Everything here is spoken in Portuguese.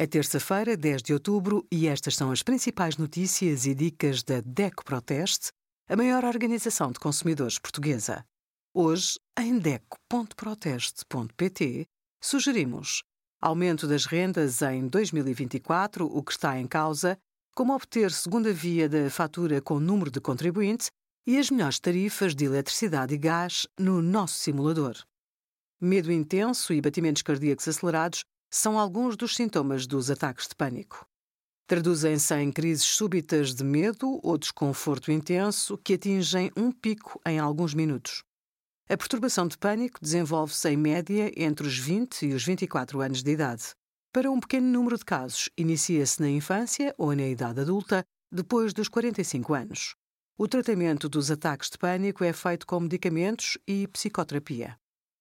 É terça-feira, 10 de outubro, e estas são as principais notícias e dicas da DECO Proteste, a maior organização de consumidores portuguesa. Hoje, em DECO.proteste.pt, sugerimos aumento das rendas em 2024, o que está em causa, como obter segunda via da fatura com número de contribuinte e as melhores tarifas de eletricidade e gás no nosso simulador. Medo intenso e batimentos cardíacos acelerados são alguns dos sintomas dos ataques de pânico. Traduzem-se em crises súbitas de medo ou desconforto intenso que atingem um pico em alguns minutos. A perturbação de pânico desenvolve-se em média entre os 20 e os 24 anos de idade. Para um pequeno número de casos, inicia-se na infância ou na idade adulta, depois dos 45 anos. O tratamento dos ataques de pânico é feito com medicamentos e psicoterapia.